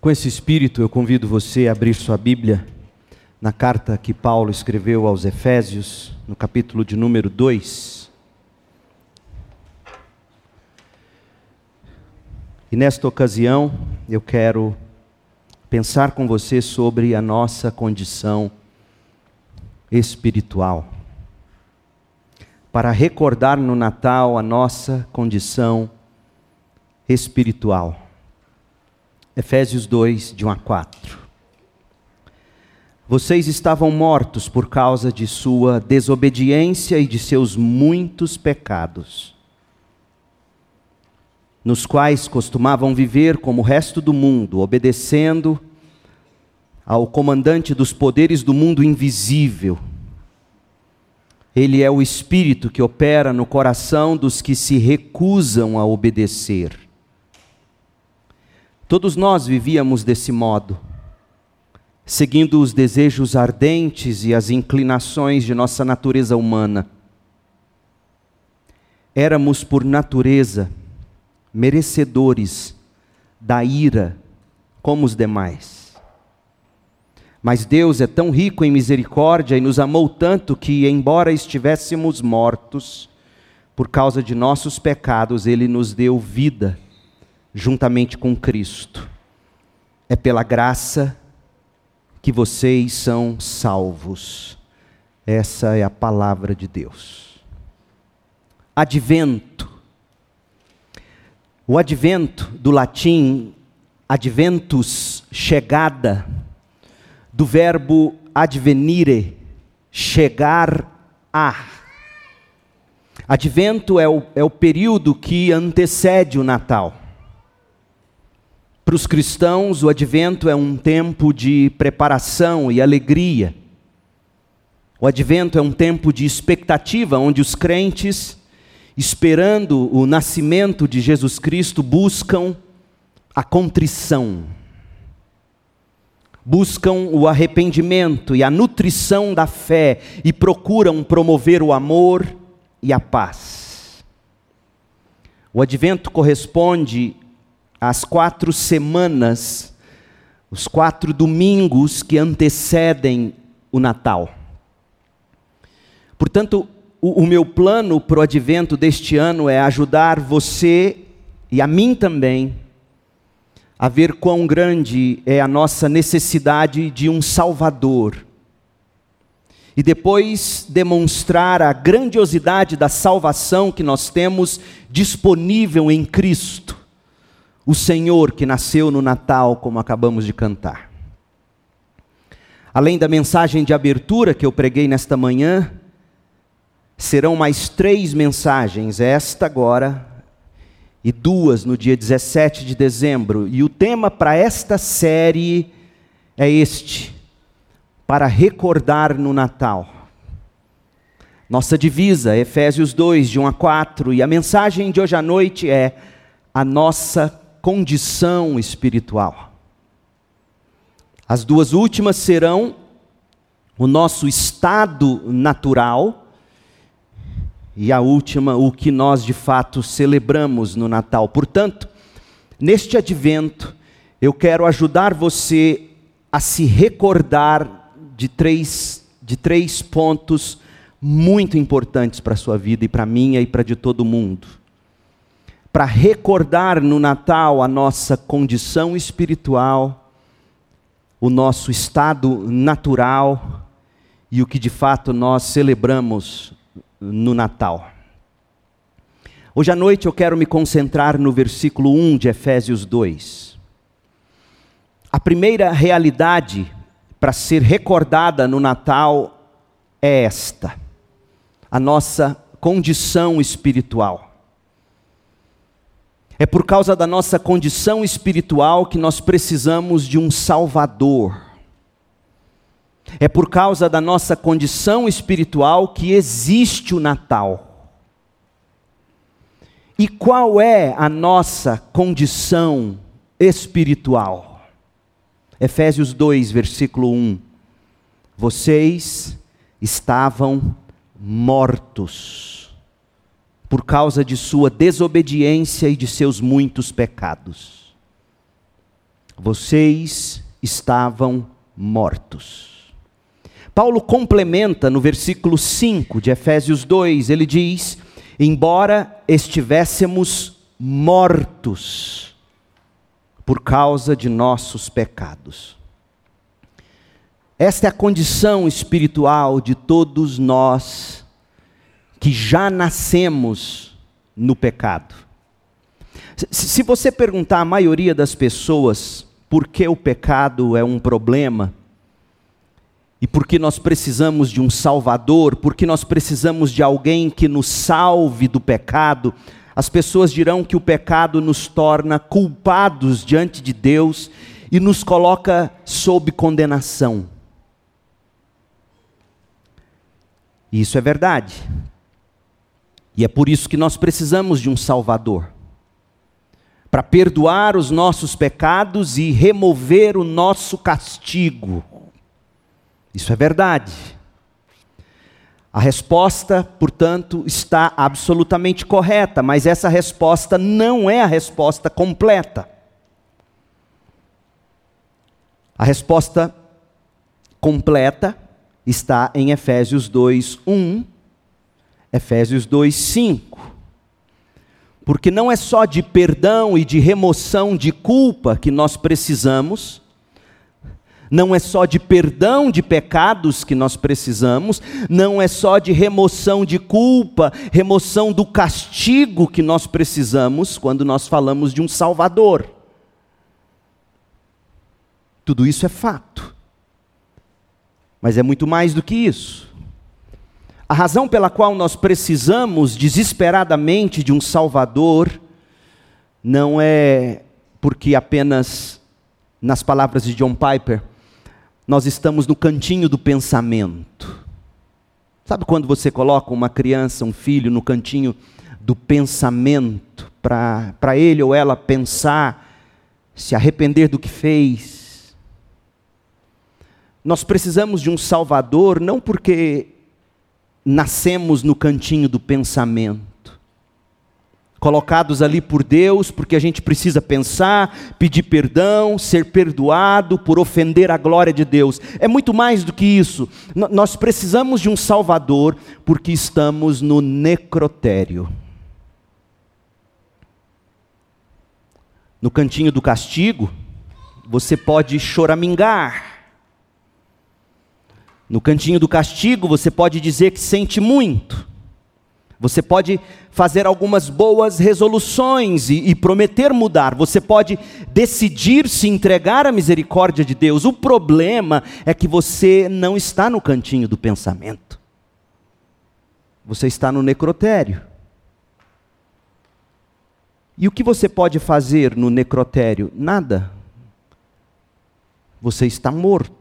Com esse espírito, eu convido você a abrir sua Bíblia na carta que Paulo escreveu aos Efésios, no capítulo de número 2. E nesta ocasião, eu quero pensar com você sobre a nossa condição espiritual. Para recordar no Natal a nossa condição espiritual. Efésios 2, de 1 a 4. Vocês estavam mortos por causa de sua desobediência e de seus muitos pecados, nos quais costumavam viver como o resto do mundo, obedecendo ao comandante dos poderes do mundo invisível. Ele é o espírito que opera no coração dos que se recusam a obedecer. Todos nós vivíamos desse modo, seguindo os desejos ardentes e as inclinações de nossa natureza humana. Éramos, por natureza, merecedores da ira como os demais. Mas Deus é tão rico em misericórdia e nos amou tanto que, embora estivéssemos mortos, por causa de nossos pecados, Ele nos deu vida juntamente com Cristo. É pela graça que vocês são salvos. Essa é a palavra de Deus. Advento. O advento do latim adventus, chegada, do verbo advenire, chegar a. Advento é o, é o período que antecede o Natal. Para os cristãos, o advento é um tempo de preparação e alegria. O advento é um tempo de expectativa, onde os crentes, esperando o nascimento de Jesus Cristo, buscam a contrição, buscam o arrependimento e a nutrição da fé e procuram promover o amor e a paz. O advento corresponde as quatro semanas, os quatro domingos que antecedem o Natal. Portanto, o, o meu plano para o advento deste ano é ajudar você e a mim também a ver quão grande é a nossa necessidade de um Salvador. E depois demonstrar a grandiosidade da salvação que nós temos disponível em Cristo o Senhor que nasceu no Natal, como acabamos de cantar. Além da mensagem de abertura que eu preguei nesta manhã, serão mais três mensagens, esta agora e duas no dia 17 de dezembro. E o tema para esta série é este: para recordar no Natal. Nossa divisa, Efésios 2, de 1 a 4, e a mensagem de hoje à noite é a nossa condição espiritual. As duas últimas serão o nosso estado natural e a última, o que nós de fato celebramos no Natal. Portanto, neste advento, eu quero ajudar você a se recordar de três, de três pontos muito importantes para a sua vida e para a minha e para de todo mundo para recordar no Natal a nossa condição espiritual, o nosso estado natural e o que de fato nós celebramos no Natal. Hoje à noite eu quero me concentrar no versículo 1 de Efésios 2. A primeira realidade para ser recordada no Natal é esta: a nossa condição espiritual. É por causa da nossa condição espiritual que nós precisamos de um Salvador. É por causa da nossa condição espiritual que existe o Natal. E qual é a nossa condição espiritual? Efésios 2, versículo 1. Vocês estavam mortos por causa de sua desobediência e de seus muitos pecados. vocês estavam mortos. Paulo complementa no versículo 5 de Efésios 2, ele diz: Embora estivéssemos mortos por causa de nossos pecados. Esta é a condição espiritual de todos nós que já nascemos no pecado. Se você perguntar à maioria das pessoas por que o pecado é um problema, e por que nós precisamos de um Salvador, porque nós precisamos de alguém que nos salve do pecado, as pessoas dirão que o pecado nos torna culpados diante de Deus e nos coloca sob condenação. Isso é verdade. E é por isso que nós precisamos de um Salvador para perdoar os nossos pecados e remover o nosso castigo. Isso é verdade. A resposta, portanto, está absolutamente correta, mas essa resposta não é a resposta completa. A resposta completa está em Efésios 2, 1, Efésios 2, 5. Porque não é só de perdão e de remoção de culpa que nós precisamos, não é só de perdão de pecados que nós precisamos, não é só de remoção de culpa, remoção do castigo que nós precisamos quando nós falamos de um Salvador. Tudo isso é fato. Mas é muito mais do que isso. A razão pela qual nós precisamos desesperadamente de um Salvador não é porque apenas, nas palavras de John Piper, nós estamos no cantinho do pensamento. Sabe quando você coloca uma criança, um filho, no cantinho do pensamento, para ele ou ela pensar, se arrepender do que fez, nós precisamos de um Salvador não porque nascemos no cantinho do pensamento, colocados ali por Deus, porque a gente precisa pensar, pedir perdão, ser perdoado por ofender a glória de Deus. É muito mais do que isso. N nós precisamos de um Salvador porque estamos no necrotério. No cantinho do castigo, você pode choramingar no cantinho do castigo, você pode dizer que sente muito. Você pode fazer algumas boas resoluções e, e, prometer mudar. Você pode decidir se entregar à misericórdia de Deus. O problema é que você não está no cantinho do pensamento. Você está no necrotério. E o que você pode fazer no necrotério? Nada. Você está morto.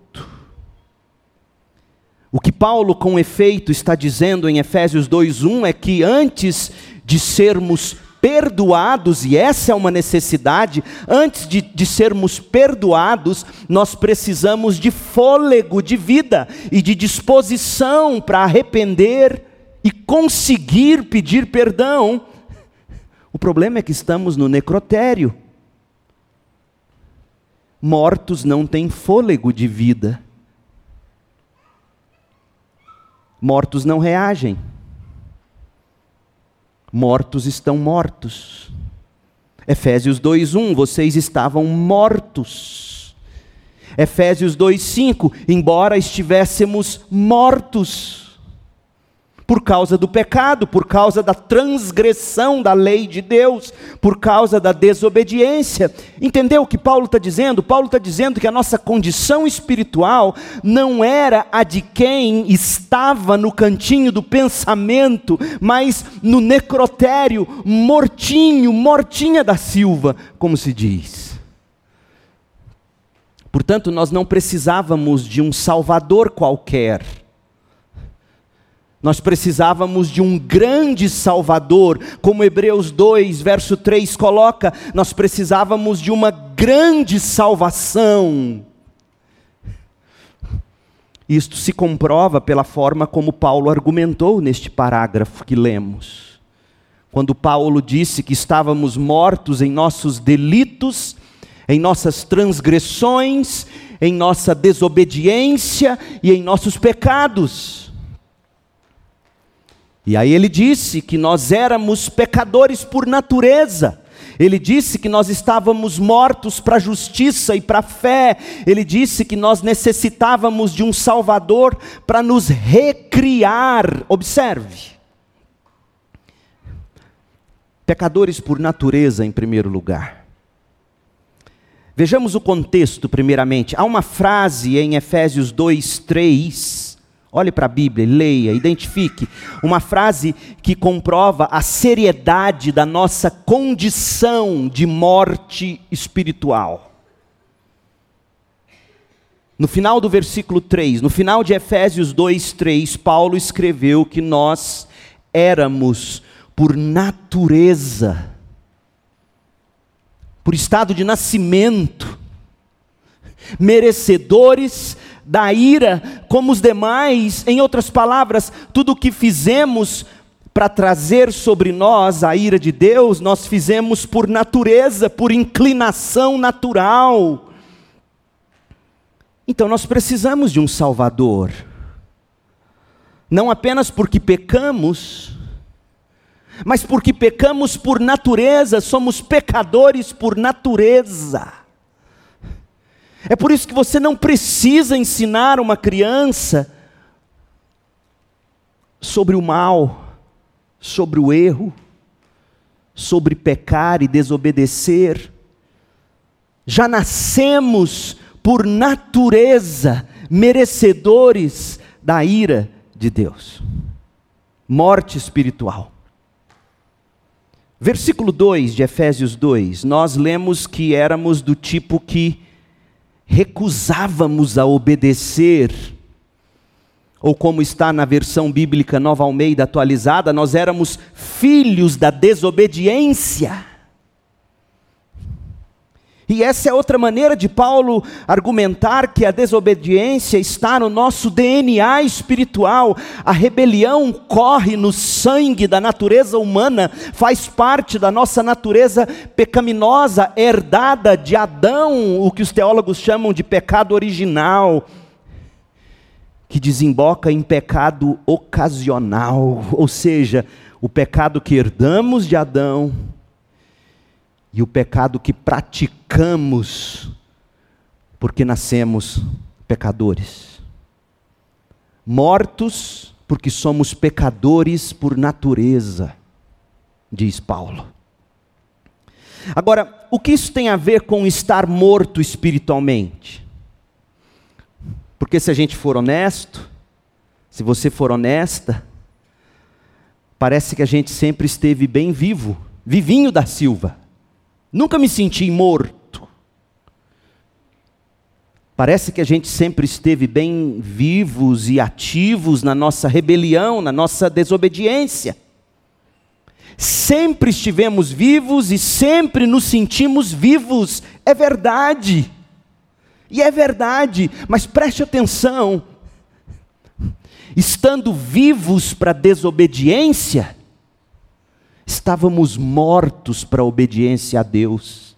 O que Paulo, com efeito, está dizendo em Efésios 2:1 é que antes de sermos perdoados, e essa é uma necessidade, antes de, de sermos perdoados, nós precisamos de fôlego de vida e de disposição para arrepender e conseguir pedir perdão. O problema é que estamos no necrotério. Mortos não têm fôlego de vida. Mortos não reagem. Mortos estão mortos. Efésios 2:1, vocês estavam mortos. Efésios 2:5, embora estivéssemos mortos por causa do pecado, por causa da transgressão da lei de Deus, por causa da desobediência. Entendeu o que Paulo está dizendo? Paulo está dizendo que a nossa condição espiritual não era a de quem estava no cantinho do pensamento, mas no necrotério, mortinho, mortinha da Silva, como se diz. Portanto, nós não precisávamos de um Salvador qualquer nós precisávamos de um grande Salvador, como Hebreus 2, verso 3 coloca, nós precisávamos de uma grande salvação. Isto se comprova pela forma como Paulo argumentou neste parágrafo que lemos. Quando Paulo disse que estávamos mortos em nossos delitos, em nossas transgressões, em nossa desobediência e em nossos pecados. E aí ele disse que nós éramos pecadores por natureza. Ele disse que nós estávamos mortos para a justiça e para a fé. Ele disse que nós necessitávamos de um Salvador para nos recriar. Observe. Pecadores por natureza, em primeiro lugar. Vejamos o contexto, primeiramente. Há uma frase em Efésios 2, 3 Olhe para a Bíblia, leia, identifique uma frase que comprova a seriedade da nossa condição de morte espiritual. No final do versículo 3, no final de Efésios 2, 3, Paulo escreveu que nós éramos, por natureza, por estado de nascimento, merecedores da ira como os demais. Em outras palavras, tudo o que fizemos para trazer sobre nós a ira de Deus, nós fizemos por natureza, por inclinação natural. Então nós precisamos de um Salvador. Não apenas porque pecamos, mas porque pecamos por natureza, somos pecadores por natureza. É por isso que você não precisa ensinar uma criança sobre o mal, sobre o erro, sobre pecar e desobedecer. Já nascemos por natureza merecedores da ira de Deus. Morte espiritual. Versículo 2 de Efésios 2, nós lemos que éramos do tipo que recusávamos a obedecer, ou como está na versão bíblica Nova Almeida atualizada, nós éramos filhos da desobediência. E essa é outra maneira de Paulo argumentar que a desobediência está no nosso DNA espiritual. A rebelião corre no sangue da natureza humana, faz parte da nossa natureza pecaminosa, herdada de Adão, o que os teólogos chamam de pecado original, que desemboca em pecado ocasional, ou seja, o pecado que herdamos de Adão e o pecado que praticamos porque nascemos pecadores. Mortos porque somos pecadores por natureza, diz Paulo. Agora, o que isso tem a ver com estar morto espiritualmente? Porque se a gente for honesto, se você for honesta, parece que a gente sempre esteve bem vivo, vivinho da Silva. Nunca me senti morto. Parece que a gente sempre esteve bem vivos e ativos na nossa rebelião, na nossa desobediência. Sempre estivemos vivos e sempre nos sentimos vivos. É verdade. E é verdade, mas preste atenção. Estando vivos para desobediência, estávamos mortos para a obediência a Deus.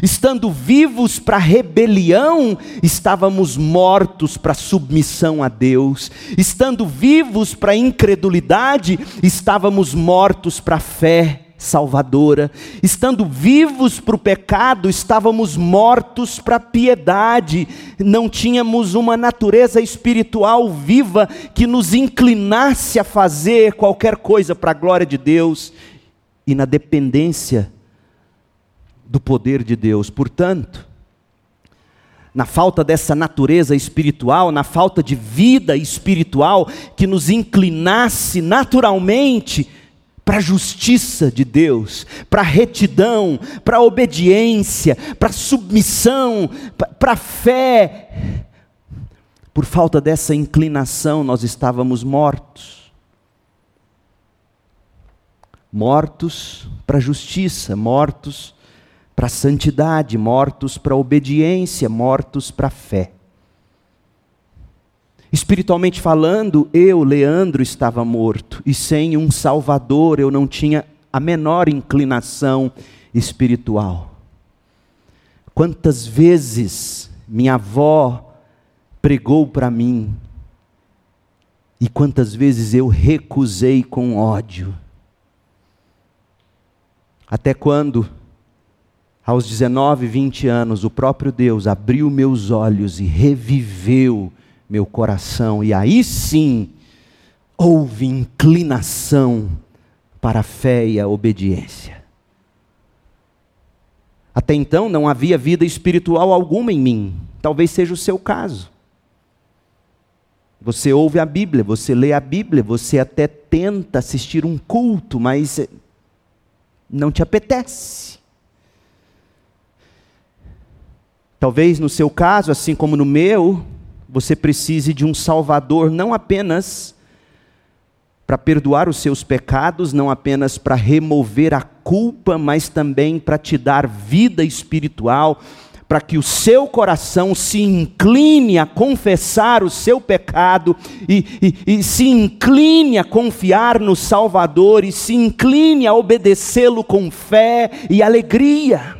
Estando vivos para a rebelião, estávamos mortos para a submissão a Deus. Estando vivos para a incredulidade, estávamos mortos para a fé salvadora. Estando vivos para o pecado, estávamos mortos para a piedade. Não tínhamos uma natureza espiritual viva que nos inclinasse a fazer qualquer coisa para a glória de Deus e na dependência do poder de Deus. Portanto, na falta dessa natureza espiritual, na falta de vida espiritual que nos inclinasse naturalmente para a justiça de Deus, para a retidão, para a obediência, para a submissão, para a fé. Por falta dessa inclinação, nós estávamos mortos. Mortos para a justiça, mortos para a santidade, mortos para a obediência, mortos para a fé. Espiritualmente falando, eu, Leandro, estava morto, e sem um Salvador eu não tinha a menor inclinação espiritual. Quantas vezes minha avó pregou para mim e quantas vezes eu recusei com ódio. Até quando, aos 19, 20 anos, o próprio Deus abriu meus olhos e reviveu meu coração, e aí sim houve inclinação para a fé e a obediência. Até então não havia vida espiritual alguma em mim, talvez seja o seu caso. Você ouve a Bíblia, você lê a Bíblia, você até tenta assistir um culto, mas não te apetece. Talvez no seu caso, assim como no meu, você precise de um Salvador não apenas para perdoar os seus pecados, não apenas para remover a culpa, mas também para te dar vida espiritual, para que o seu coração se incline a confessar o seu pecado e, e, e se incline a confiar no Salvador e se incline a obedecê-lo com fé e alegria.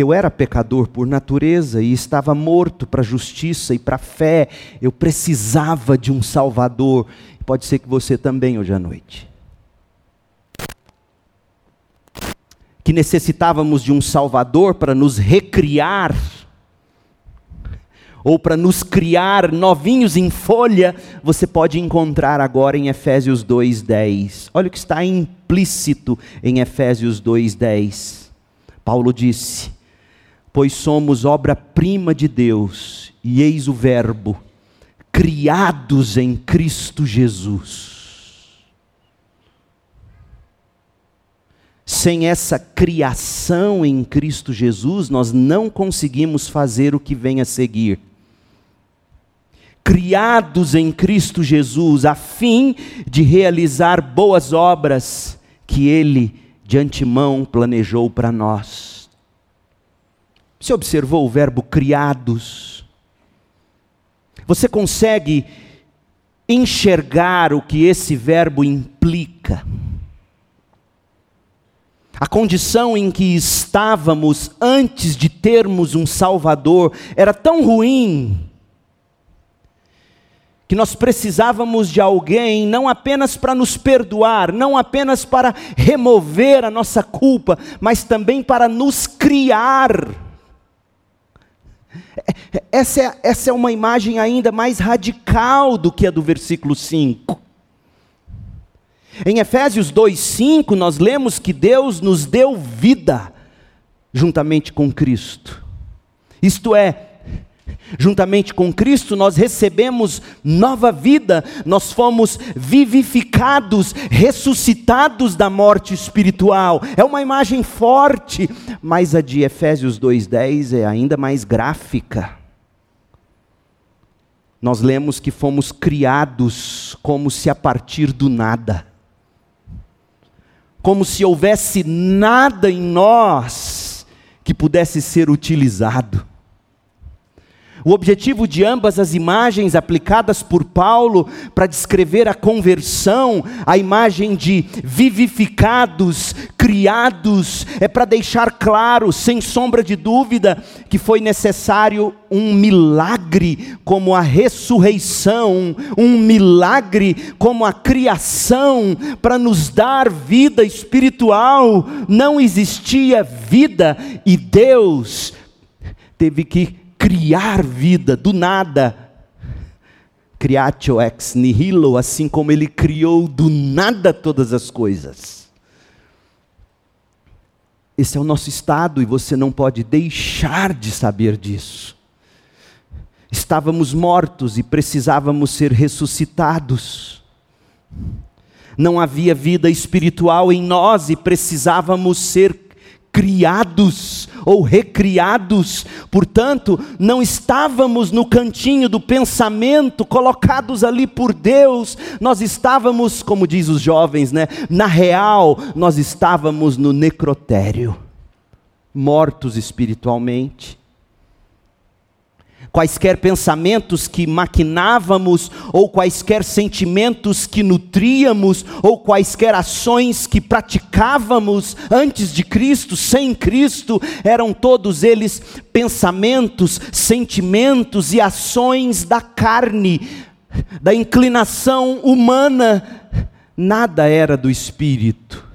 Eu era pecador por natureza e estava morto para a justiça e para a fé. Eu precisava de um Salvador. Pode ser que você também hoje à noite. que necessitávamos de um Salvador para nos recriar, ou para nos criar novinhos em folha, você pode encontrar agora em Efésios 2:10. Olha o que está implícito em Efésios 2:10. Paulo disse: Pois somos obra-prima de Deus, e eis o Verbo, criados em Cristo Jesus Sem essa criação em Cristo Jesus, nós não conseguimos fazer o que vem a seguir. Criados em Cristo Jesus, a fim de realizar boas obras que Ele de antemão planejou para nós. Você observou o verbo criados? Você consegue enxergar o que esse verbo implica? A condição em que estávamos antes de termos um Salvador era tão ruim que nós precisávamos de alguém não apenas para nos perdoar, não apenas para remover a nossa culpa, mas também para nos criar. Essa é, essa é uma imagem ainda mais radical do que a do versículo 5. Em Efésios 2:5 nós lemos que Deus nos deu vida juntamente com Cristo. Isto é, juntamente com Cristo nós recebemos nova vida, nós fomos vivificados, ressuscitados da morte espiritual. É uma imagem forte, mas a de Efésios 2:10 é ainda mais gráfica. Nós lemos que fomos criados como se a partir do nada como se houvesse nada em nós que pudesse ser utilizado. O objetivo de ambas as imagens aplicadas por Paulo para descrever a conversão, a imagem de vivificados, criados, é para deixar claro, sem sombra de dúvida, que foi necessário um milagre como a ressurreição, um milagre como a criação, para nos dar vida espiritual. Não existia vida e Deus teve que criar vida do nada. Creatio ex nihilo, assim como ele criou do nada todas as coisas. Esse é o nosso estado e você não pode deixar de saber disso. Estávamos mortos e precisávamos ser ressuscitados. Não havia vida espiritual em nós e precisávamos ser criados ou recriados, portanto, não estávamos no cantinho do pensamento, colocados ali por Deus, nós estávamos, como diz os jovens, né, na real, nós estávamos no necrotério, mortos espiritualmente. Quaisquer pensamentos que maquinávamos, ou quaisquer sentimentos que nutríamos, ou quaisquer ações que praticávamos antes de Cristo, sem Cristo, eram todos eles pensamentos, sentimentos e ações da carne, da inclinação humana, nada era do espírito.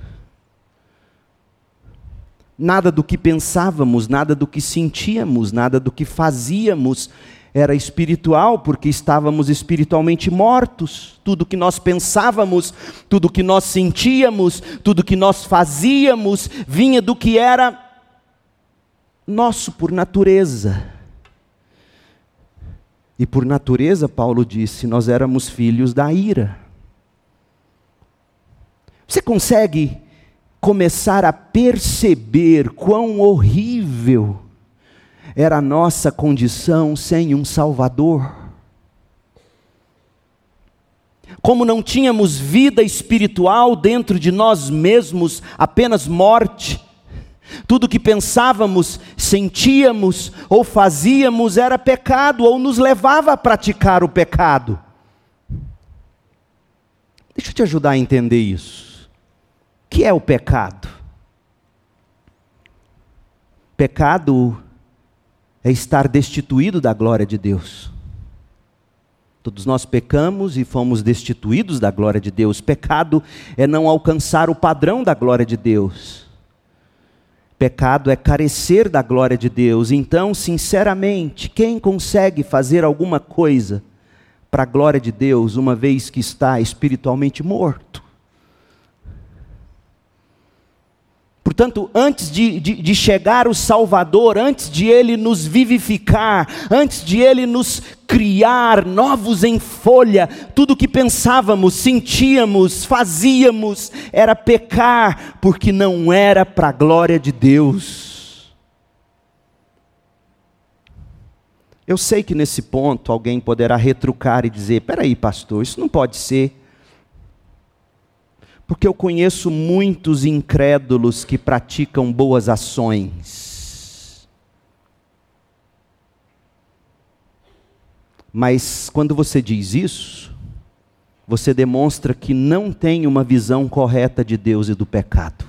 Nada do que pensávamos, nada do que sentíamos, nada do que fazíamos era espiritual, porque estávamos espiritualmente mortos. Tudo que nós pensávamos, tudo que nós sentíamos, tudo que nós fazíamos, vinha do que era nosso por natureza. E por natureza, Paulo disse, nós éramos filhos da ira. Você consegue começar a perceber quão horrível era a nossa condição sem um Salvador. Como não tínhamos vida espiritual dentro de nós mesmos, apenas morte. Tudo que pensávamos, sentíamos ou fazíamos era pecado ou nos levava a praticar o pecado. Deixa eu te ajudar a entender isso que é o pecado? Pecado é estar destituído da glória de Deus. Todos nós pecamos e fomos destituídos da glória de Deus. Pecado é não alcançar o padrão da glória de Deus. Pecado é carecer da glória de Deus. Então, sinceramente, quem consegue fazer alguma coisa para a glória de Deus, uma vez que está espiritualmente morto? Portanto, antes de, de, de, chegar o Salvador, antes de Ele nos vivificar, antes de Ele nos criar novos em folha, tudo que pensávamos, sentíamos, fazíamos, era pecar, porque não era para a glória de Deus. Eu sei que nesse ponto alguém poderá retrucar e dizer: peraí, pastor, isso não pode ser. Porque eu conheço muitos incrédulos que praticam boas ações. Mas quando você diz isso, você demonstra que não tem uma visão correta de Deus e do pecado.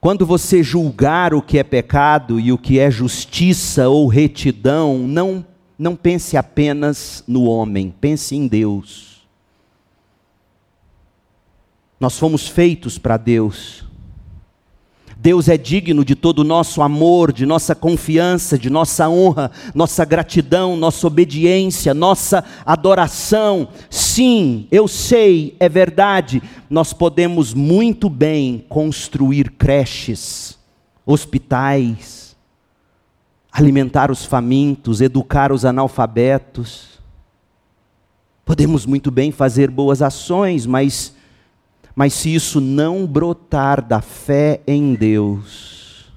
Quando você julgar o que é pecado e o que é justiça ou retidão, não, não pense apenas no homem, pense em Deus. Nós fomos feitos para Deus. Deus é digno de todo o nosso amor, de nossa confiança, de nossa honra, nossa gratidão, nossa obediência, nossa adoração. Sim, eu sei, é verdade, nós podemos muito bem construir creches, hospitais, alimentar os famintos, educar os analfabetos. Podemos muito bem fazer boas ações, mas mas se isso não brotar da fé em Deus,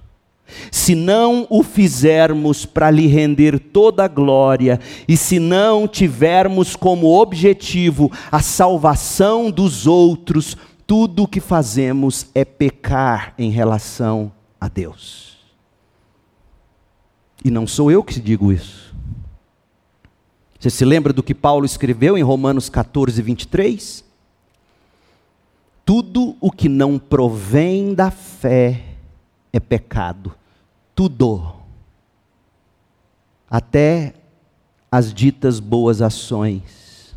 se não o fizermos para lhe render toda a glória, e se não tivermos como objetivo a salvação dos outros, tudo o que fazemos é pecar em relação a Deus. E não sou eu que digo isso. Você se lembra do que Paulo escreveu em Romanos 14, 23? Tudo o que não provém da fé é pecado. Tudo. Até as ditas boas ações.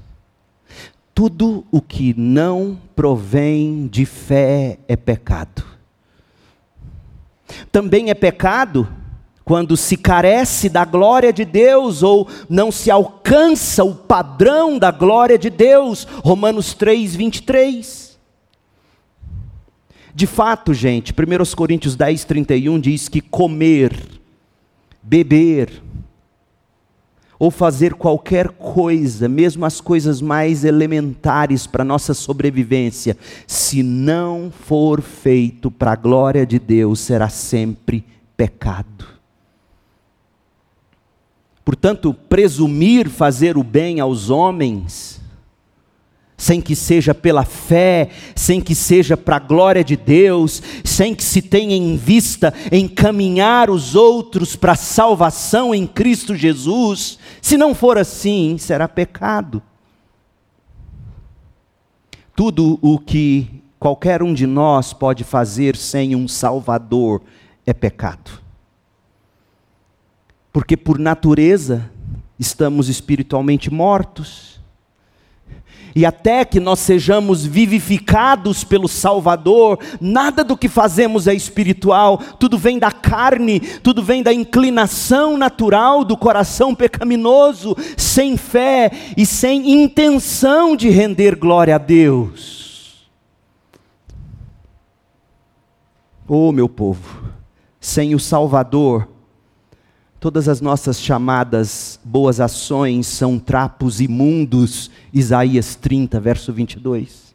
Tudo o que não provém de fé é pecado. Também é pecado quando se carece da glória de Deus ou não se alcança o padrão da glória de Deus. Romanos 3, 23. De fato, gente, 1 Coríntios 10, 31 diz que comer, beber, ou fazer qualquer coisa, mesmo as coisas mais elementares para nossa sobrevivência, se não for feito para a glória de Deus, será sempre pecado. Portanto, presumir fazer o bem aos homens, sem que seja pela fé, sem que seja para a glória de Deus, sem que se tenha em vista encaminhar os outros para a salvação em Cristo Jesus, se não for assim, será pecado. Tudo o que qualquer um de nós pode fazer sem um Salvador é pecado. Porque por natureza estamos espiritualmente mortos e até que nós sejamos vivificados pelo Salvador, nada do que fazemos é espiritual, tudo vem da carne, tudo vem da inclinação natural do coração pecaminoso, sem fé e sem intenção de render glória a Deus. Oh, meu povo, sem o Salvador, Todas as nossas chamadas boas ações são trapos imundos. Isaías 30, verso 22.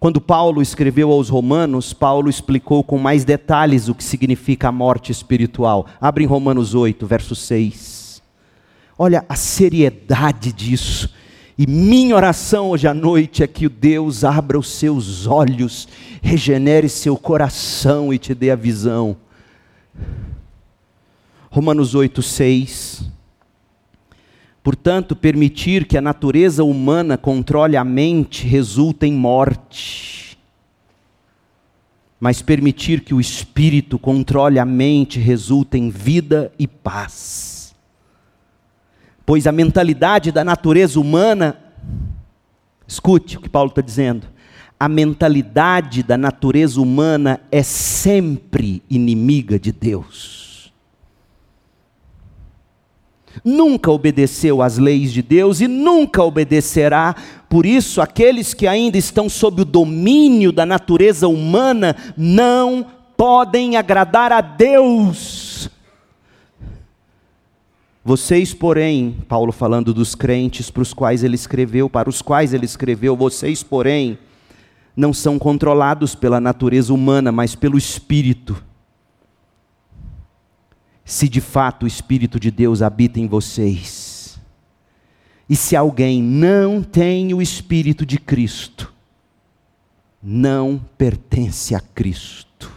Quando Paulo escreveu aos Romanos, Paulo explicou com mais detalhes o que significa a morte espiritual. Abre em Romanos 8, verso 6. Olha a seriedade disso. E minha oração hoje à noite é que o Deus abra os seus olhos, regenere seu coração e te dê a visão Romanos 8, 6. Portanto, permitir que a natureza humana controle a mente resulta em morte. Mas permitir que o espírito controle a mente resulta em vida e paz. Pois a mentalidade da natureza humana, escute o que Paulo está dizendo, a mentalidade da natureza humana é sempre inimiga de Deus. Nunca obedeceu às leis de Deus e nunca obedecerá, por isso, aqueles que ainda estão sob o domínio da natureza humana não podem agradar a Deus. Vocês, porém, Paulo falando dos crentes para os quais ele escreveu, para os quais ele escreveu, vocês, porém, não são controlados pela natureza humana, mas pelo Espírito. Se de fato o Espírito de Deus habita em vocês, e se alguém não tem o Espírito de Cristo, não pertence a Cristo.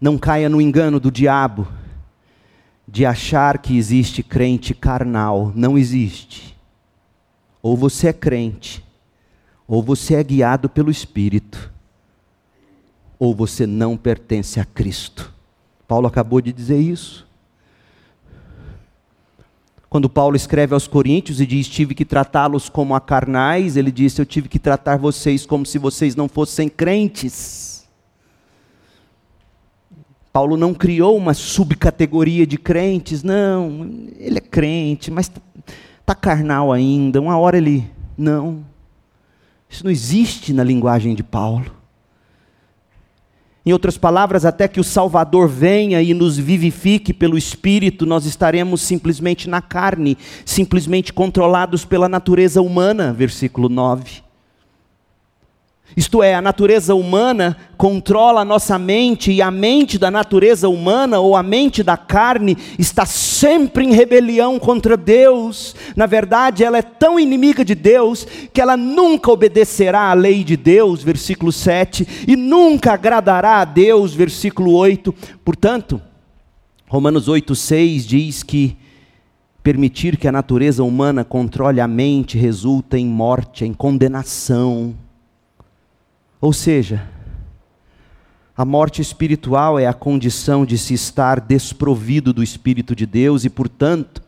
Não caia no engano do diabo de achar que existe crente carnal. Não existe. Ou você é crente, ou você é guiado pelo Espírito, ou você não pertence a Cristo. Paulo acabou de dizer isso. Quando Paulo escreve aos Coríntios e diz: Tive que tratá-los como a carnais, ele disse: Eu tive que tratar vocês como se vocês não fossem crentes. Paulo não criou uma subcategoria de crentes, não, ele é crente, mas está tá carnal ainda, uma hora ele. Não. Isso não existe na linguagem de Paulo. Em outras palavras, até que o Salvador venha e nos vivifique pelo Espírito, nós estaremos simplesmente na carne, simplesmente controlados pela natureza humana. Versículo 9. Isto é, a natureza humana controla a nossa mente e a mente da natureza humana ou a mente da carne está sempre em rebelião contra Deus. Na verdade, ela é tão inimiga de Deus que ela nunca obedecerá à lei de Deus, versículo 7, e nunca agradará a Deus, versículo 8. Portanto, Romanos 8:6 diz que permitir que a natureza humana controle a mente resulta em morte, em condenação. Ou seja, a morte espiritual é a condição de se estar desprovido do Espírito de Deus e, portanto,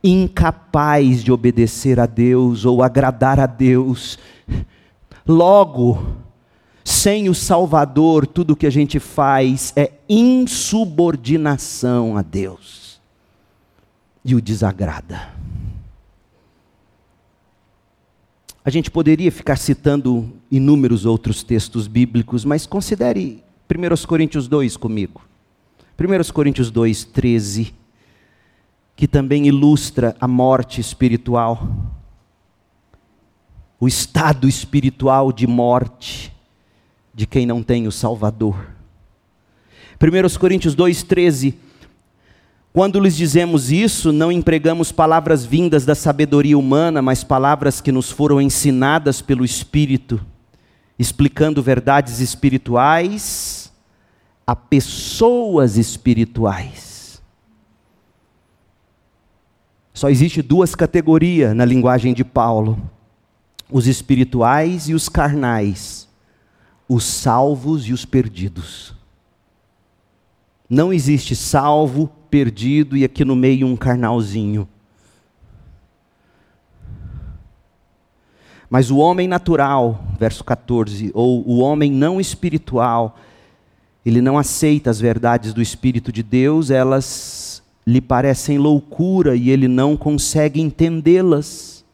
incapaz de obedecer a Deus ou agradar a Deus. Logo, sem o Salvador, tudo que a gente faz é insubordinação a Deus e o desagrada. A gente poderia ficar citando inúmeros outros textos bíblicos, mas considere 1 Coríntios 2 comigo. 1 Coríntios 2, 13, que também ilustra a morte espiritual, o estado espiritual de morte de quem não tem o Salvador. 1 Coríntios 2, 13. Quando lhes dizemos isso, não empregamos palavras vindas da sabedoria humana, mas palavras que nos foram ensinadas pelo Espírito, explicando verdades espirituais a pessoas espirituais. Só existe duas categorias na linguagem de Paulo: os espirituais e os carnais, os salvos e os perdidos. Não existe salvo, perdido e aqui no meio um carnalzinho. Mas o homem natural, verso 14, ou o homem não espiritual, ele não aceita as verdades do Espírito de Deus, elas lhe parecem loucura e ele não consegue entendê-las.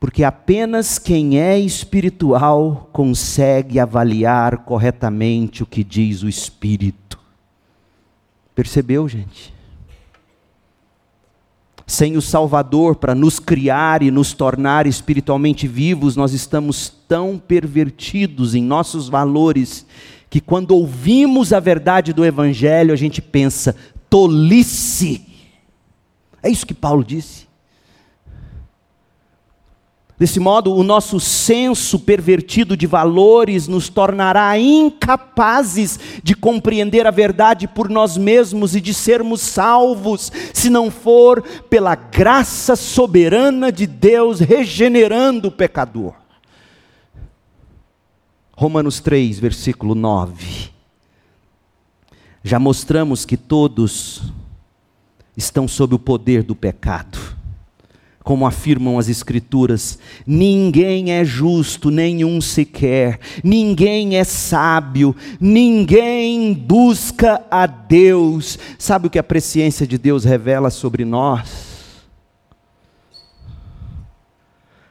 Porque apenas quem é espiritual consegue avaliar corretamente o que diz o Espírito. Percebeu, gente? Sem o Salvador para nos criar e nos tornar espiritualmente vivos, nós estamos tão pervertidos em nossos valores que quando ouvimos a verdade do Evangelho, a gente pensa, tolice. É isso que Paulo disse. Desse modo, o nosso senso pervertido de valores nos tornará incapazes de compreender a verdade por nós mesmos e de sermos salvos, se não for pela graça soberana de Deus regenerando o pecador. Romanos 3, versículo 9. Já mostramos que todos estão sob o poder do pecado como afirmam as Escrituras, ninguém é justo, nenhum sequer, ninguém é sábio, ninguém busca a Deus. Sabe o que a presciência de Deus revela sobre nós?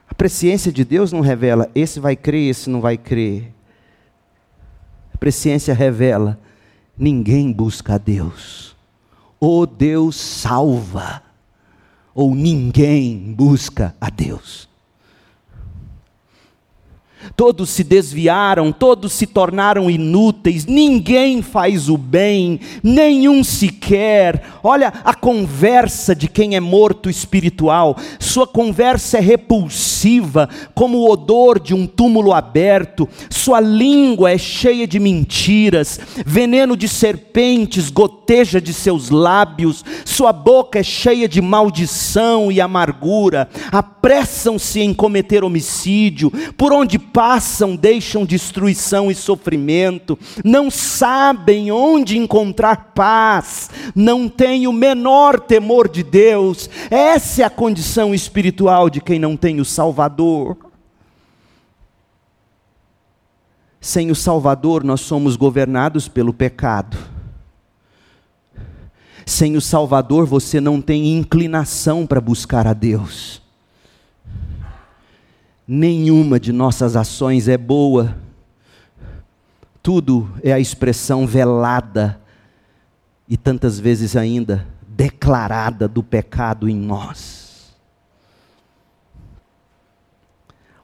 A presciência de Deus não revela, esse vai crer, esse não vai crer. A presciência revela, ninguém busca a Deus. O Deus salva ou ninguém busca a Deus. Todos se desviaram, todos se tornaram inúteis, ninguém faz o bem, nenhum sequer. Olha a conversa de quem é morto espiritual, sua conversa é repulsiva, como o odor de um túmulo aberto, sua língua é cheia de mentiras, veneno de serpentes goteja de seus lábios, sua boca é cheia de maldição e amargura, apressam-se em cometer homicídio, por onde passam deixam destruição e sofrimento, não sabem onde encontrar paz, não têm o menor temor de Deus. Essa é a condição espiritual de quem não tem o Salvador. Sem o Salvador, nós somos governados pelo pecado. Sem o Salvador, você não tem inclinação para buscar a Deus nenhuma de nossas ações é boa, tudo é a expressão velada e tantas vezes ainda declarada do pecado em nós.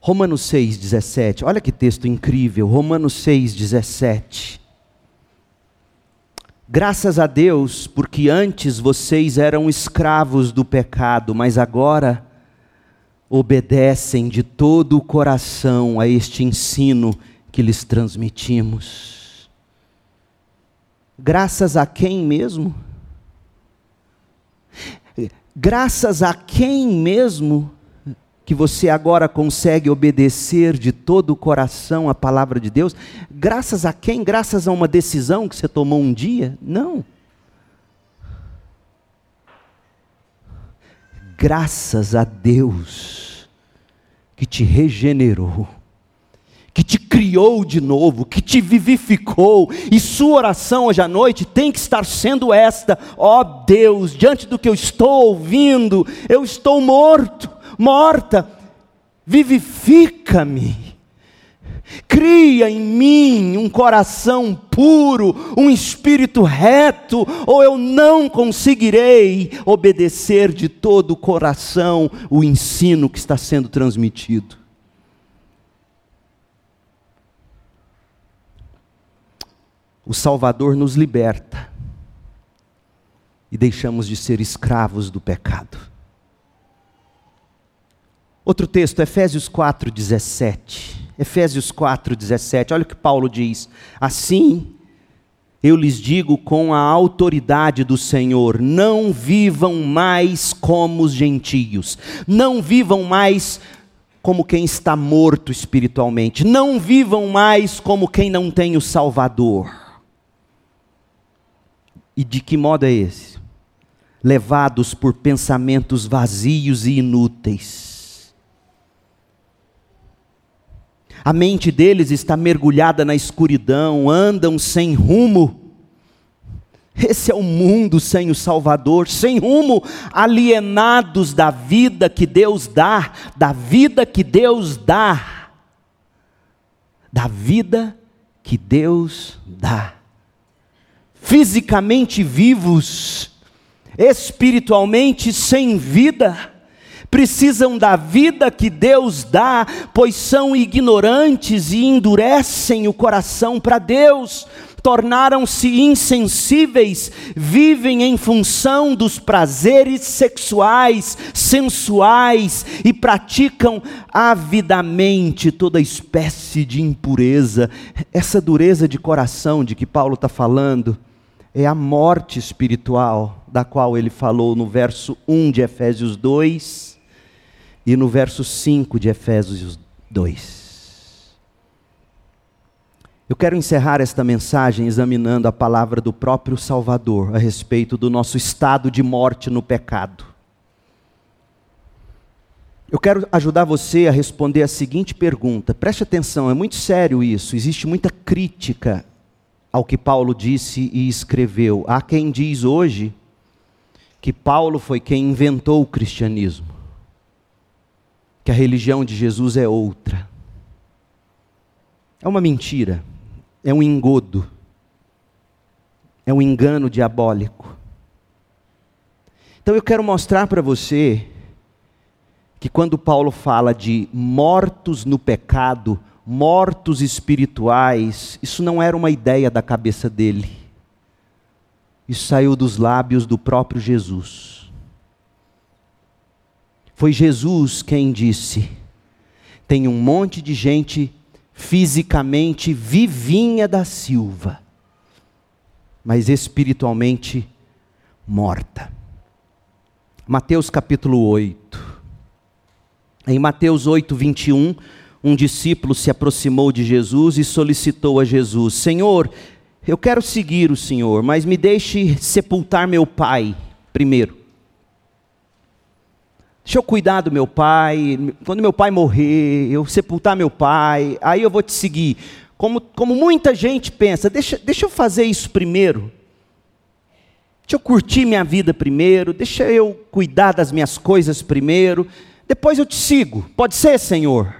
Romanos 6,17, olha que texto incrível, Romanos 6,17. Graças a Deus, porque antes vocês eram escravos do pecado, mas agora obedecem de todo o coração a este ensino que lhes transmitimos. Graças a quem mesmo? Graças a quem mesmo que você agora consegue obedecer de todo o coração a palavra de Deus? Graças a quem? Graças a uma decisão que você tomou um dia? Não. Graças a Deus que te regenerou, que te criou de novo, que te vivificou, e sua oração hoje à noite tem que estar sendo esta: ó oh Deus, diante do que eu estou ouvindo, eu estou morto, morta, vivifica-me Cria em mim um coração puro, um espírito reto, ou eu não conseguirei obedecer de todo o coração o ensino que está sendo transmitido. O Salvador nos liberta. E deixamos de ser escravos do pecado. Outro texto, Efésios 4:17. Efésios 4:17. Olha o que Paulo diz: Assim, eu lhes digo com a autoridade do Senhor: não vivam mais como os gentios, não vivam mais como quem está morto espiritualmente, não vivam mais como quem não tem o Salvador. E de que modo é esse? Levados por pensamentos vazios e inúteis. A mente deles está mergulhada na escuridão, andam sem rumo. Esse é o mundo sem o Salvador, sem rumo, alienados da vida que Deus dá, da vida que Deus dá, da vida que Deus dá fisicamente vivos, espiritualmente sem vida, precisam da vida que Deus dá, pois são ignorantes e endurecem o coração para Deus, tornaram-se insensíveis, vivem em função dos prazeres sexuais, sensuais e praticam avidamente toda espécie de impureza. Essa dureza de coração de que Paulo está falando é a morte espiritual, da qual ele falou no verso 1 de Efésios 2 e no verso 5 de Efésios 2. Eu quero encerrar esta mensagem examinando a palavra do próprio Salvador a respeito do nosso estado de morte no pecado. Eu quero ajudar você a responder a seguinte pergunta. Preste atenção, é muito sério isso. Existe muita crítica ao que Paulo disse e escreveu. Há quem diz hoje que Paulo foi quem inventou o cristianismo, que a religião de Jesus é outra. É uma mentira, é um engodo, é um engano diabólico. Então eu quero mostrar para você que quando Paulo fala de mortos no pecado, mortos espirituais, isso não era uma ideia da cabeça dele. Isso saiu dos lábios do próprio Jesus. Foi Jesus quem disse: tem um monte de gente fisicamente vivinha da Silva, mas espiritualmente morta. Mateus capítulo 8. Em Mateus 8, 21, um discípulo se aproximou de Jesus e solicitou a Jesus: Senhor, eu quero seguir o Senhor, mas me deixe sepultar meu pai primeiro. Deixa eu cuidar do meu pai. Quando meu pai morrer, eu sepultar meu pai, aí eu vou te seguir. Como, como muita gente pensa, deixa, deixa eu fazer isso primeiro. Deixa eu curtir minha vida primeiro. Deixa eu cuidar das minhas coisas primeiro. Depois eu te sigo. Pode ser, Senhor?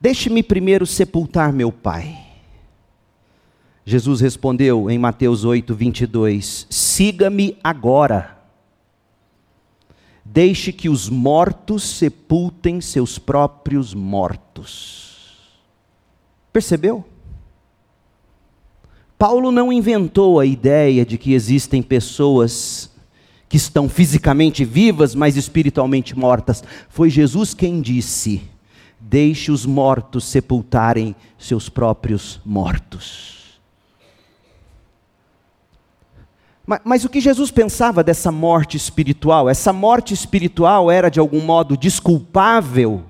Deixe-me primeiro sepultar meu pai. Jesus respondeu em Mateus 8, 22: Siga-me agora. Deixe que os mortos sepultem seus próprios mortos. Percebeu? Paulo não inventou a ideia de que existem pessoas que estão fisicamente vivas, mas espiritualmente mortas. Foi Jesus quem disse: deixe os mortos sepultarem seus próprios mortos. Mas, mas, o que Jesus pensava dessa morte espiritual? Essa morte espiritual era de algum modo desculpável?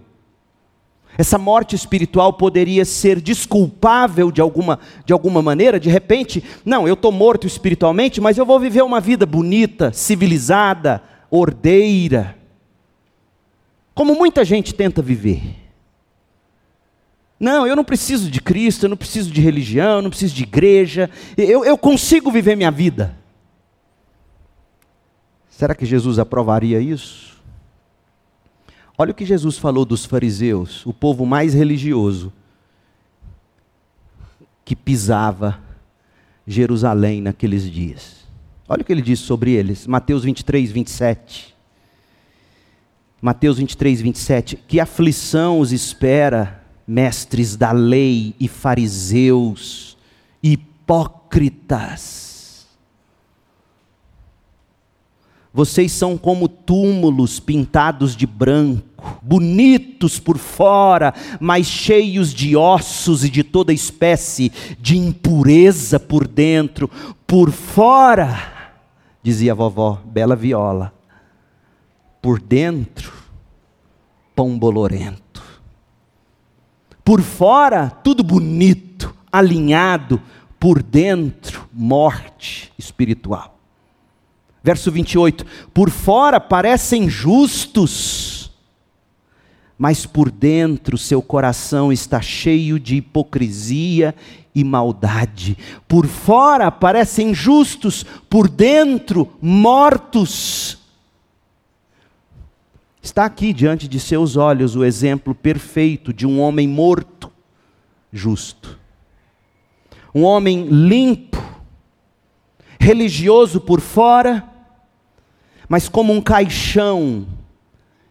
Essa morte espiritual poderia ser desculpável de alguma, de alguma maneira? De repente, não, eu estou morto espiritualmente, mas eu vou viver uma vida bonita, civilizada, ordeira. Como muita gente tenta viver. Não, eu não preciso de Cristo, eu não preciso de religião, eu não preciso de igreja, eu, eu consigo viver minha vida. Será que Jesus aprovaria isso? Olha o que Jesus falou dos fariseus, o povo mais religioso, que pisava Jerusalém naqueles dias. Olha o que ele disse sobre eles, Mateus 23, 27. Mateus 23, 27. Que aflição os espera mestres da lei e fariseus, hipócritas. Vocês são como túmulos pintados de branco, bonitos por fora, mas cheios de ossos e de toda espécie de impureza por dentro. Por fora, dizia a vovó, bela viola, por dentro, pão bolorento. Por fora, tudo bonito, alinhado, por dentro, morte espiritual. Verso 28: Por fora parecem justos, mas por dentro seu coração está cheio de hipocrisia e maldade. Por fora parecem justos, por dentro mortos. Está aqui diante de seus olhos o exemplo perfeito de um homem morto, justo. Um homem limpo, religioso por fora, mas como um caixão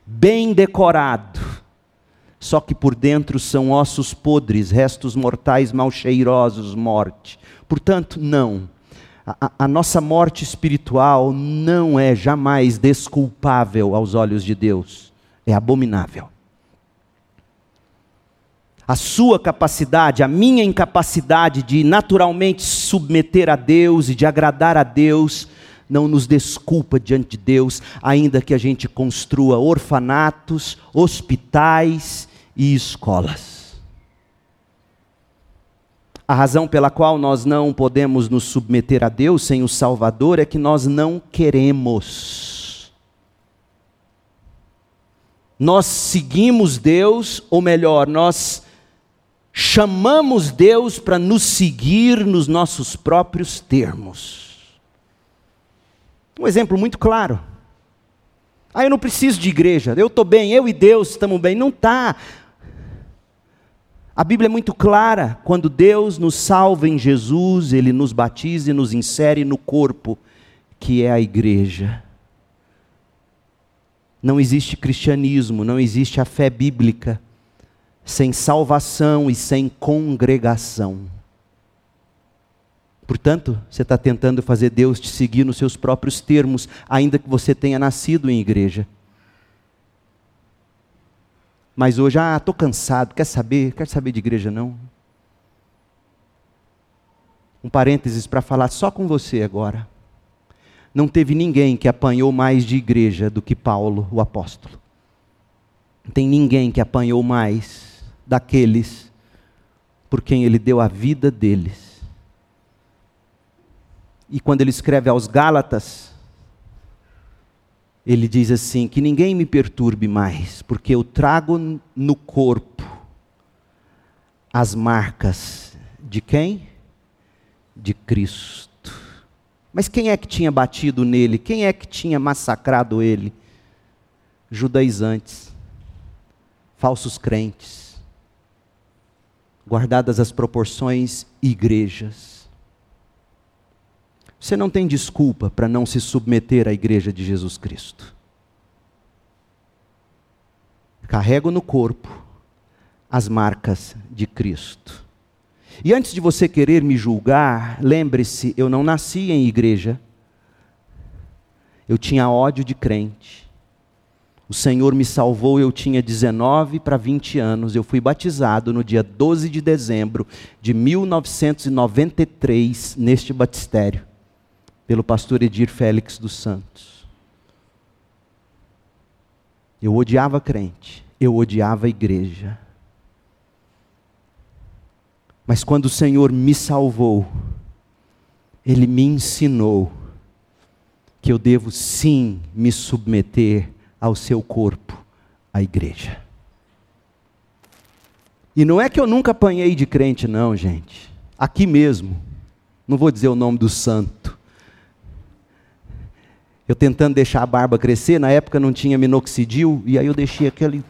bem decorado, só que por dentro são ossos podres, restos mortais mal cheirosos, morte. Portanto, não. A, a, nossa morte espiritual não é jamais desculpável aos olhos de Deus, é abominável. A sua capacidade, a minha incapacidade de naturalmente submeter a Deus e de agradar a Deus, não nos desculpa diante de Deus, ainda que a gente construa orfanatos, hospitais e escolas. A razão pela qual nós não podemos nos submeter a Deus sem o Salvador é que nós não queremos. Nós seguimos Deus, ou melhor, nós chamamos Deus para nos seguir nos nossos próprios termos. Um exemplo muito claro. Ah, eu não preciso de igreja, eu estou bem, eu e Deus estamos bem. Não está. A Bíblia é muito clara: quando Deus nos salva em Jesus, Ele nos batiza e nos insere no corpo, que é a igreja. Não existe cristianismo, não existe a fé bíblica sem salvação e sem congregação. Portanto, você está tentando fazer Deus te seguir nos seus próprios termos, ainda que você tenha nascido em igreja. Mas hoje, ah, estou cansado, quer saber? Quer saber de igreja não? Um parênteses para falar só com você agora. Não teve ninguém que apanhou mais de igreja do que Paulo, o apóstolo. Não tem ninguém que apanhou mais daqueles por quem ele deu a vida deles. E quando ele escreve aos Gálatas, ele diz assim: que ninguém me perturbe mais, porque eu trago no corpo as marcas de quem? De Cristo. Mas quem é que tinha batido nele? Quem é que tinha massacrado ele? Judaizantes, falsos crentes, guardadas as proporções, igrejas. Você não tem desculpa para não se submeter à igreja de Jesus Cristo. Carrego no corpo as marcas de Cristo. E antes de você querer me julgar, lembre-se, eu não nasci em igreja. Eu tinha ódio de crente. O Senhor me salvou, eu tinha 19 para 20 anos. Eu fui batizado no dia 12 de dezembro de 1993 neste batistério pelo pastor Edir Félix dos Santos. Eu odiava crente, eu odiava igreja. Mas quando o Senhor me salvou, Ele me ensinou que eu devo sim me submeter ao seu corpo, a igreja. E não é que eu nunca apanhei de crente, não, gente. Aqui mesmo, não vou dizer o nome do santo, eu tentando deixar a barba crescer, na época não tinha minoxidil, e aí eu deixei aquele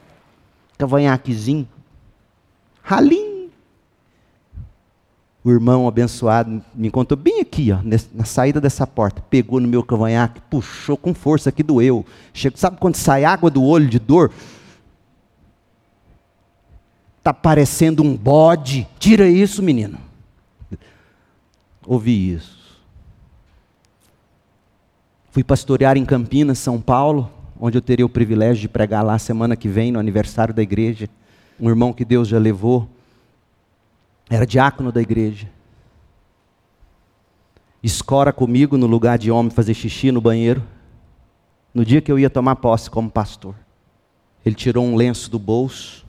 cavanhaquezinho, ralinho. O irmão abençoado me contou bem aqui, ó, na saída dessa porta, pegou no meu cavanhaque, puxou com força que doeu. Chego, sabe quando sai água do olho de dor? Tá parecendo um bode. Tira isso, menino. ouvi isso. Fui pastorear em Campinas, São Paulo, onde eu teria o privilégio de pregar lá semana que vem, no aniversário da igreja. Um irmão que Deus já levou, era diácono da igreja. Escora comigo no lugar de homem fazer xixi no banheiro. No dia que eu ia tomar posse como pastor. Ele tirou um lenço do bolso,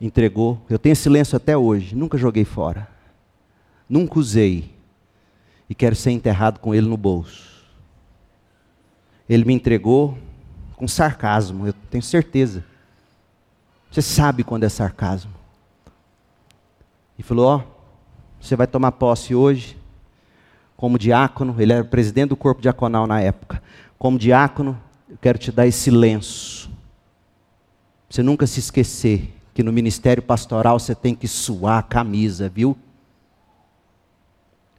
entregou. Eu tenho esse lenço até hoje, nunca joguei fora. Nunca usei e quero ser enterrado com ele no bolso. Ele me entregou com sarcasmo, eu tenho certeza. Você sabe quando é sarcasmo. E falou: Ó, oh, você vai tomar posse hoje, como diácono. Ele era presidente do corpo diaconal na época. Como diácono, eu quero te dar esse lenço. Você nunca se esquecer que no ministério pastoral você tem que suar a camisa, viu?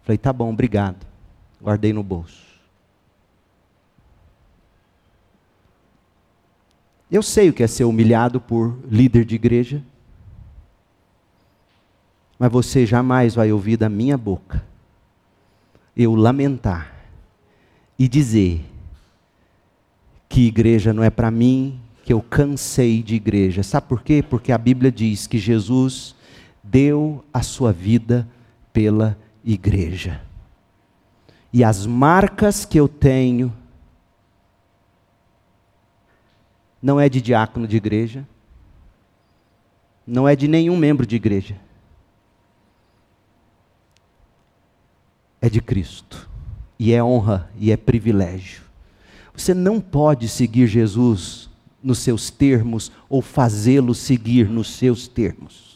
Falei, tá bom, obrigado. Guardei no bolso. Eu sei o que é ser humilhado por líder de igreja, mas você jamais vai ouvir da minha boca eu lamentar e dizer que igreja não é para mim, que eu cansei de igreja. Sabe por quê? Porque a Bíblia diz que Jesus deu a sua vida pela igreja igreja. E as marcas que eu tenho não é de diácono de igreja, não é de nenhum membro de igreja. É de Cristo. E é honra e é privilégio. Você não pode seguir Jesus nos seus termos ou fazê-lo seguir nos seus termos.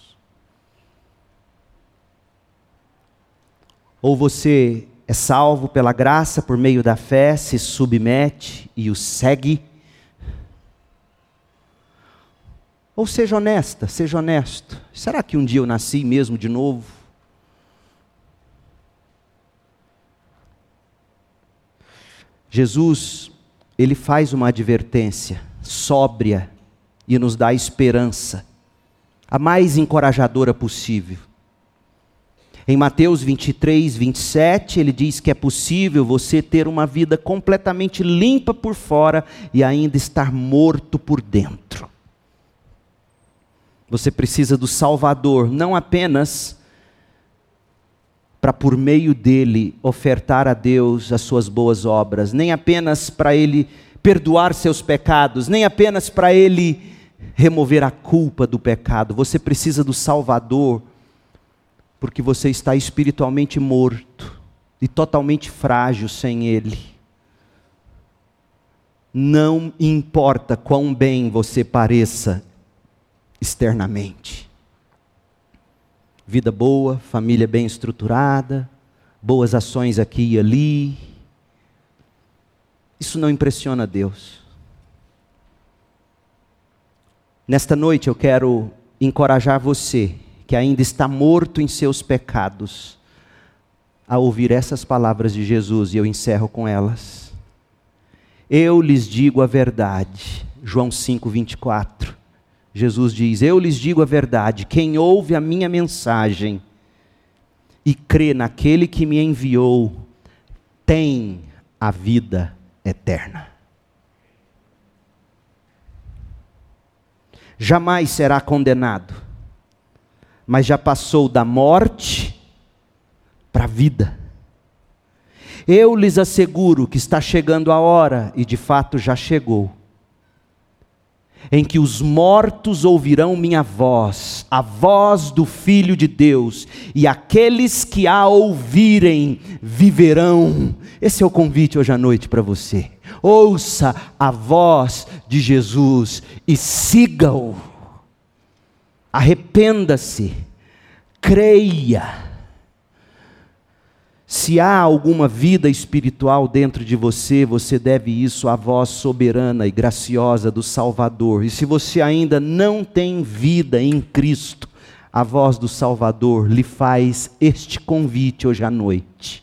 Ou você é salvo pela graça por meio da fé, se submete e o segue. Ou seja honesta, seja honesto. Será que um dia eu nasci mesmo de novo? Jesus, ele faz uma advertência sóbria e nos dá esperança, a mais encorajadora possível. Em Mateus 23, 27, ele diz que é possível você ter uma vida completamente limpa por fora e ainda estar morto por dentro. Você precisa do Salvador, não apenas para por meio dele ofertar a Deus as suas boas obras, nem apenas para ele perdoar seus pecados, nem apenas para ele remover a culpa do pecado. Você precisa do Salvador porque você está espiritualmente morto e totalmente frágil sem Ele. Não importa quão bem você pareça externamente. Vida boa, família bem estruturada, boas ações aqui e ali. Isso não impressiona Deus. Nesta noite eu quero encorajar você que ainda está morto em seus pecados, a ouvir essas palavras de Jesus, e eu encerro com elas. Eu lhes digo a verdade. João 5, 24. Jesus diz: Eu lhes digo a verdade. Quem ouve a minha mensagem e crê naquele que me enviou, tem a vida eterna. Jamais será condenado mas já passou da morte para a vida. Eu lhes asseguro que está chegando a hora, e de fato já chegou, em que os mortos ouvirão minha voz, a voz do Filho de Deus, e aqueles que a ouvirem viverão. Esse é o convite hoje à noite para você. Ouça a voz de Jesus e siga-o arrependa-se, creia. Se há alguma vida espiritual dentro de você, você deve isso à voz soberana e graciosa do Salvador. E se você ainda não tem vida em Cristo, a voz do Salvador lhe faz este convite hoje à noite.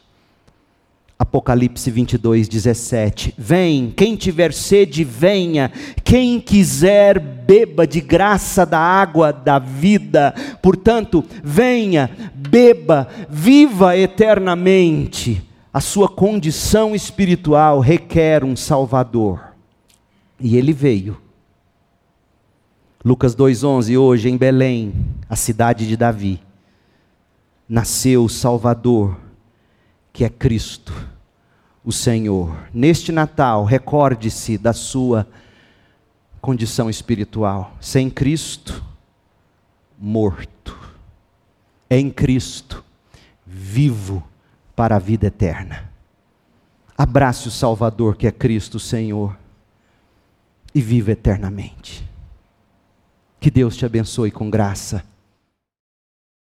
Apocalipse 22, 17. Vem, quem tiver sede, venha. Quem quiser, beba de graça da água da vida. Portanto, venha, beba, viva eternamente. A sua condição espiritual requer um Salvador. E ele veio. Lucas 2,11, hoje em Belém, a cidade de Davi, nasceu o Salvador, que é Cristo, o Senhor. Neste Natal, recorde-se da sua condição espiritual. Sem Cristo, morto. Em Cristo, vivo para a vida eterna. Abrace o Salvador que é Cristo Senhor e viva eternamente. Que Deus te abençoe com graça